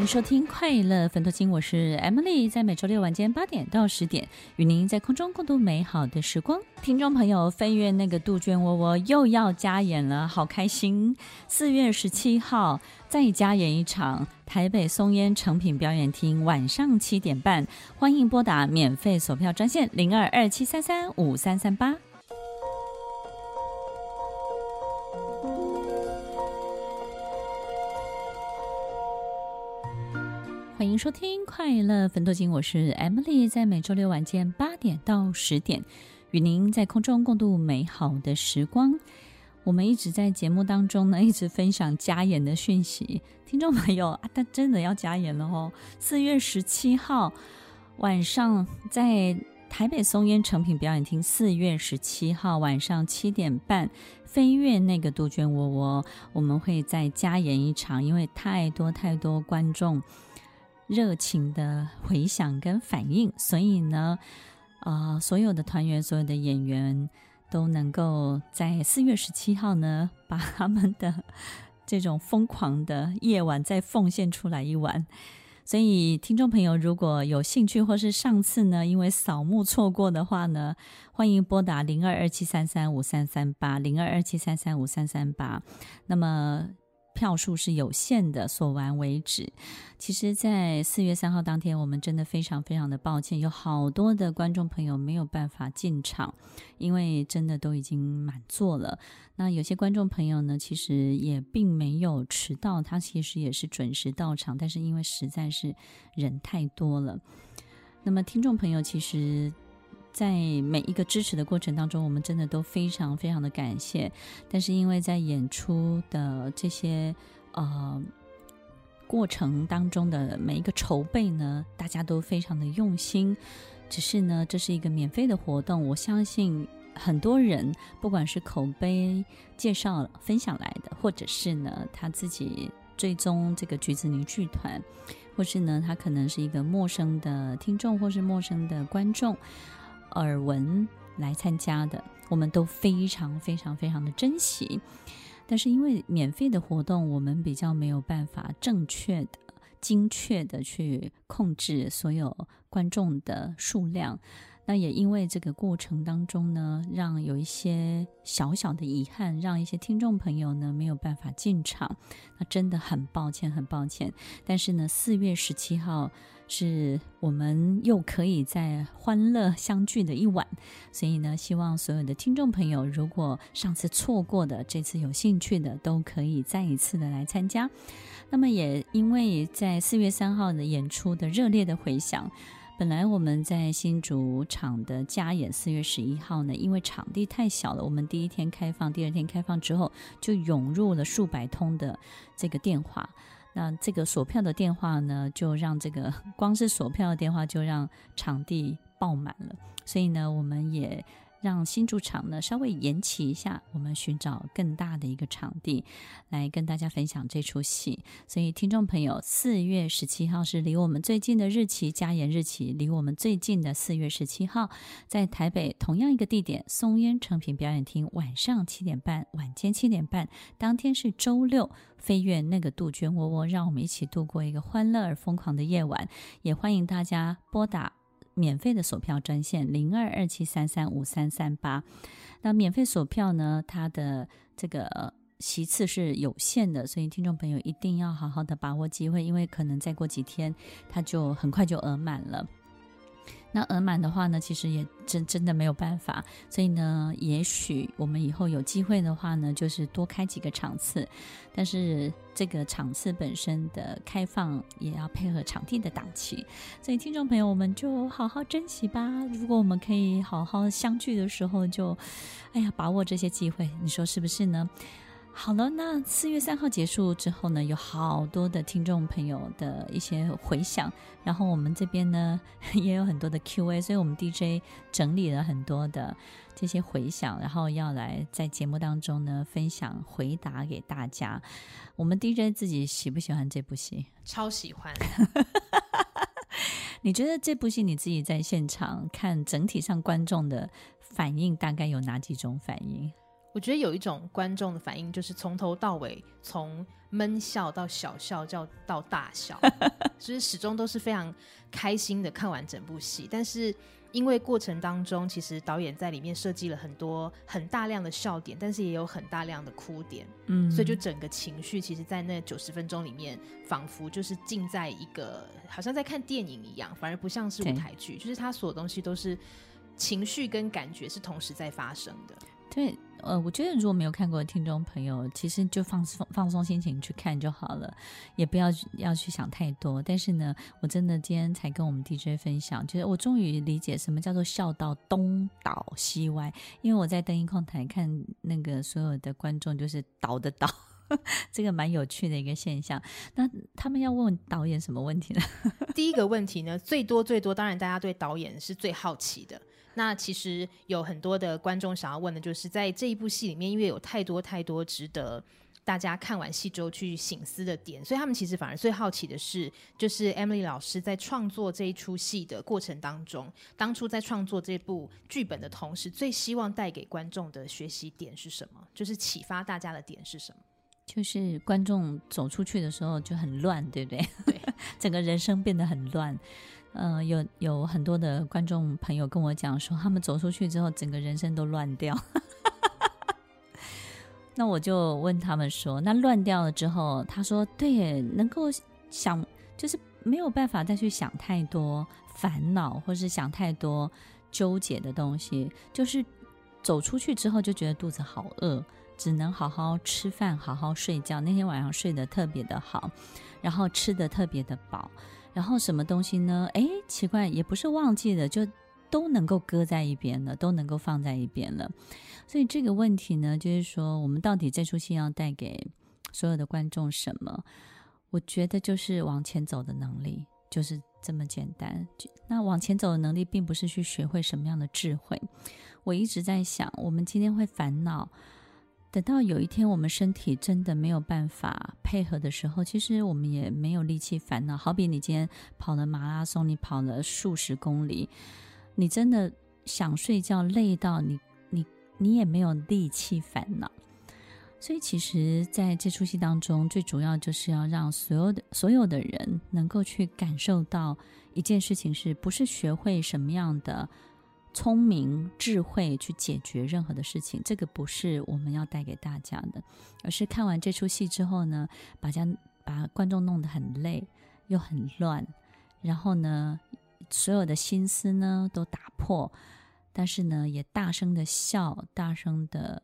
欢迎收听《快乐分头金》，我是 Emily，在每周六晚间八点到十点，与您在空中共度美好的时光。听众朋友，飞越那个杜鹃窝窝又要加演了，好开心！四月十七号再加演一场，台北松烟成品表演厅，晚上七点半，欢迎拨打免费索票专线零二二七三三五三三八。欢迎收听《快乐分多金》，我是 Emily，在每周六晚间八点到十点，与您在空中共度美好的时光。我们一直在节目当中呢，一直分享加演的讯息。听众朋友啊，他真的要加演了哦！四月十七号晚上在台北松烟成品表演厅，四月十七号晚上七点半，飞越那个杜鹃窝窝，我们会再加演一场，因为太多太多观众。热情的回响跟反应，所以呢，啊、呃，所有的团员、所有的演员都能够在四月十七号呢，把他们的这种疯狂的夜晚再奉献出来一晚。所以，听众朋友如果有兴趣，或是上次呢因为扫墓错过的话呢，欢迎拨打零二二七三三五三三八零二二七三三五三三八。那么。票数是有限的，锁完为止。其实，在四月三号当天，我们真的非常非常的抱歉，有好多的观众朋友没有办法进场，因为真的都已经满座了。那有些观众朋友呢，其实也并没有迟到，他其实也是准时到场，但是因为实在是人太多了。那么，听众朋友其实。在每一个支持的过程当中，我们真的都非常非常的感谢。但是因为在演出的这些呃过程当中的每一个筹备呢，大家都非常的用心。只是呢，这是一个免费的活动，我相信很多人不管是口碑介绍分享来的，或者是呢他自己追踪这个橘子泥剧团，或是呢他可能是一个陌生的听众，或是陌生的观众。耳闻来参加的，我们都非常非常非常的珍惜。但是因为免费的活动，我们比较没有办法正确的、精确的去控制所有观众的数量。那也因为这个过程当中呢，让有一些小小的遗憾，让一些听众朋友呢没有办法进场。那真的很抱歉，很抱歉。但是呢，四月十七号。是我们又可以在欢乐相聚的一晚，所以呢，希望所有的听众朋友，如果上次错过的，这次有兴趣的，都可以再一次的来参加。那么，也因为在四月三号的演出的热烈的回响，本来我们在新主场的加演四月十一号呢，因为场地太小了，我们第一天开放，第二天开放之后，就涌入了数百通的这个电话。那这个锁票的电话呢，就让这个 光是锁票的电话就让场地爆满了，所以呢，我们也。让新主场呢稍微延期一下，我们寻找更大的一个场地来跟大家分享这出戏。所以听众朋友，四月十七号是离我们最近的日期，加演日期离我们最近的四月十七号，在台北同样一个地点松烟诚品表演厅，晚上七点半，晚间七点半，当天是周六，飞越那个杜鹃窝窝，让我们一起度过一个欢乐而疯狂的夜晚。也欢迎大家拨打。免费的索票专线零二二七三三五三三八，那免费索票呢，它的这个席次是有限的，所以听众朋友一定要好好的把握机会，因为可能再过几天它就很快就额满了。那额满的话呢，其实也真真的没有办法，所以呢，也许我们以后有机会的话呢，就是多开几个场次，但是这个场次本身的开放也要配合场地的档期，所以听众朋友，我们就好好珍惜吧。如果我们可以好好相聚的时候就，就哎呀，把握这些机会，你说是不是呢？好了，那四月三号结束之后呢，有好多的听众朋友的一些回响，然后我们这边呢 也有很多的 Q&A，所以我们 DJ 整理了很多的这些回响，然后要来在节目当中呢分享回答给大家。我们 DJ 自己喜不喜欢这部戏？超喜欢。你觉得这部戏你自己在现场看，整体上观众的反应大概有哪几种反应？我觉得有一种观众的反应，就是从头到尾，从闷笑到小笑，叫到大笑，就是始终都是非常开心的看完整部戏。但是因为过程当中，其实导演在里面设计了很多很大量的笑点，但是也有很大量的哭点，嗯，所以就整个情绪，其实，在那九十分钟里面，仿佛就是浸在一个好像在看电影一样，反而不像是舞台剧，就是他所有东西都是情绪跟感觉是同时在发生的。对，呃，我觉得如果没有看过的听众朋友，其实就放松放松心情去看就好了，也不要要去想太多。但是呢，我真的今天才跟我们 DJ 分享，就是我终于理解什么叫做笑到东倒西歪，因为我在灯音控台看那个所有的观众就是倒的倒，这个蛮有趣的一个现象。那他们要问导演什么问题呢？第一个问题呢，最多最多，当然大家对导演是最好奇的。那其实有很多的观众想要问的，就是在这一部戏里面，因为有太多太多值得大家看完戏之后去醒思的点，所以他们其实反而最好奇的是，就是 Emily 老师在创作这一出戏的过程当中，当初在创作这部剧本的同时，最希望带给观众的学习点是什么？就是启发大家的点是什么？就是观众走出去的时候就很乱，对不对？对，整个人生变得很乱。呃，有有很多的观众朋友跟我讲说，他们走出去之后，整个人生都乱掉。那我就问他们说，那乱掉了之后，他说，对，能够想，就是没有办法再去想太多烦恼，或是想太多纠结的东西，就是走出去之后就觉得肚子好饿，只能好好吃饭，好好睡觉。那天晚上睡得特别的好，然后吃得特别的饱。然后什么东西呢？哎，奇怪，也不是忘记了，就都能够搁在一边了，都能够放在一边了。所以这个问题呢，就是说，我们到底这出戏要带给所有的观众什么？我觉得就是往前走的能力，就是这么简单。那往前走的能力，并不是去学会什么样的智慧。我一直在想，我们今天会烦恼。等到有一天我们身体真的没有办法配合的时候，其实我们也没有力气烦恼。好比你今天跑了马拉松，你跑了数十公里，你真的想睡觉，累到你你你也没有力气烦恼。所以，其实在这出戏当中，最主要就是要让所有的所有的人能够去感受到一件事情，是不是学会什么样的。聪明智慧去解决任何的事情，这个不是我们要带给大家的，而是看完这出戏之后呢，把家把观众弄得很累又很乱，然后呢，所有的心思呢都打破，但是呢也大声的笑，大声的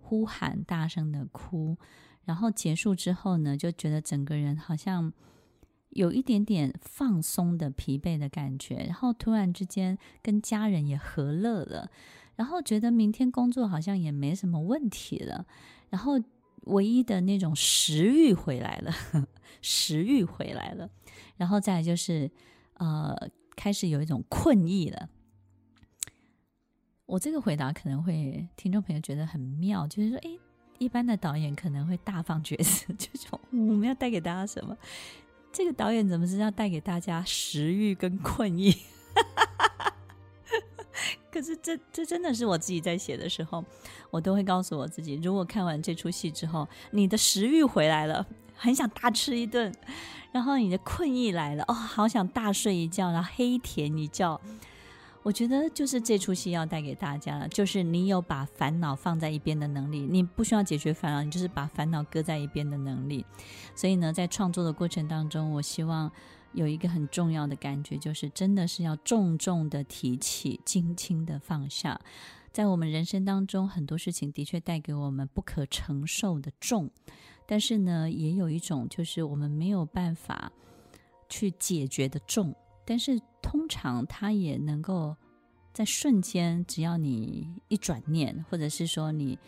呼喊，大声的哭，然后结束之后呢，就觉得整个人好像。有一点点放松的疲惫的感觉，然后突然之间跟家人也和乐了，然后觉得明天工作好像也没什么问题了，然后唯一的那种食欲回来了，食欲回来了，然后再就是呃开始有一种困意了。我这个回答可能会听众朋友觉得很妙，就是说，诶，一般的导演可能会大放厥词，就说我们要带给大家什么？这个导演怎么是要带给大家食欲跟困意？可是这这真的是我自己在写的时候，我都会告诉我自己：如果看完这出戏之后，你的食欲回来了，很想大吃一顿；然后你的困意来了，哦，好想大睡一觉，然后黑甜一觉。我觉得就是这出戏要带给大家的，就是你有把烦恼放在一边的能力，你不需要解决烦恼，你就是把烦恼搁在一边的能力。所以呢，在创作的过程当中，我希望有一个很重要的感觉，就是真的是要重重的提起，轻轻的放下。在我们人生当中，很多事情的确带给我们不可承受的重，但是呢，也有一种就是我们没有办法去解决的重，但是通常它也能够在瞬间，只要你一转念，或者是说你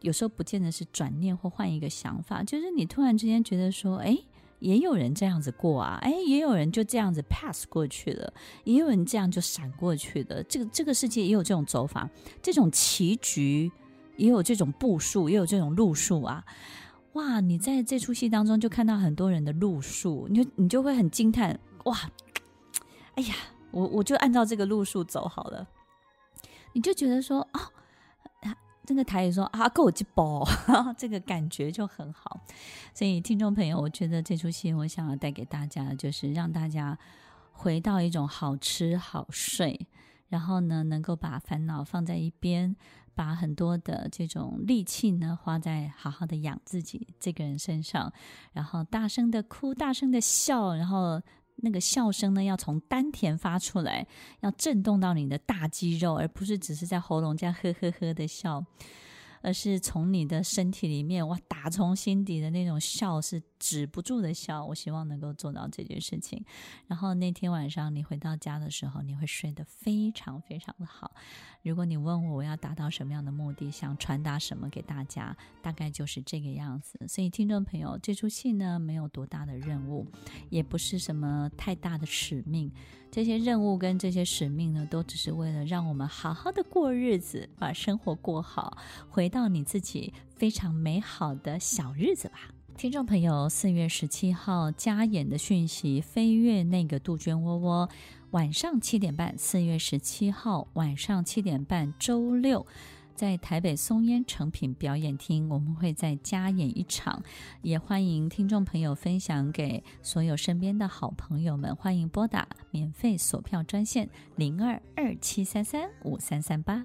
有时候不见得是转念或换一个想法，就是你突然之间觉得说，哎。也有人这样子过啊，哎，也有人就这样子 pass 过去了，也有人这样就闪过去的。这个这个世界也有这种走法，这种棋局也有这种步数，也有这种路数啊！哇，你在这出戏当中就看到很多人的路数，你就你就会很惊叹，哇，哎呀，我我就按照这个路数走好了，你就觉得说，哦。这个台语说啊，够鸡包，这个感觉就很好。所以听众朋友，我觉得这出戏我想要带给大家，就是让大家回到一种好吃好睡，然后呢，能够把烦恼放在一边，把很多的这种力气呢花在好好的养自己这个人身上，然后大声的哭，大声的笑，然后。那个笑声呢，要从丹田发出来，要震动到你的大肌肉，而不是只是在喉咙这样呵呵呵的笑。而是从你的身体里面哇，打从心底的那种笑是止不住的笑。我希望能够做到这件事情。然后那天晚上你回到家的时候，你会睡得非常非常的好。如果你问我我要达到什么样的目的，想传达什么给大家，大概就是这个样子。所以听众朋友，这出戏呢，没有多大的任务，也不是什么太大的使命。这些任务跟这些使命呢，都只是为了让我们好好的过日子，把生活过好，回到你自己非常美好的小日子吧。听众朋友，四月十七号加演的讯息，飞越那个杜鹃窝窝，晚上七点半，四月十七号晚上七点半，周六。在台北松烟成品表演厅，我们会再加演一场，也欢迎听众朋友分享给所有身边的好朋友们。欢迎拨打免费索票专线零二二七三三五三三八。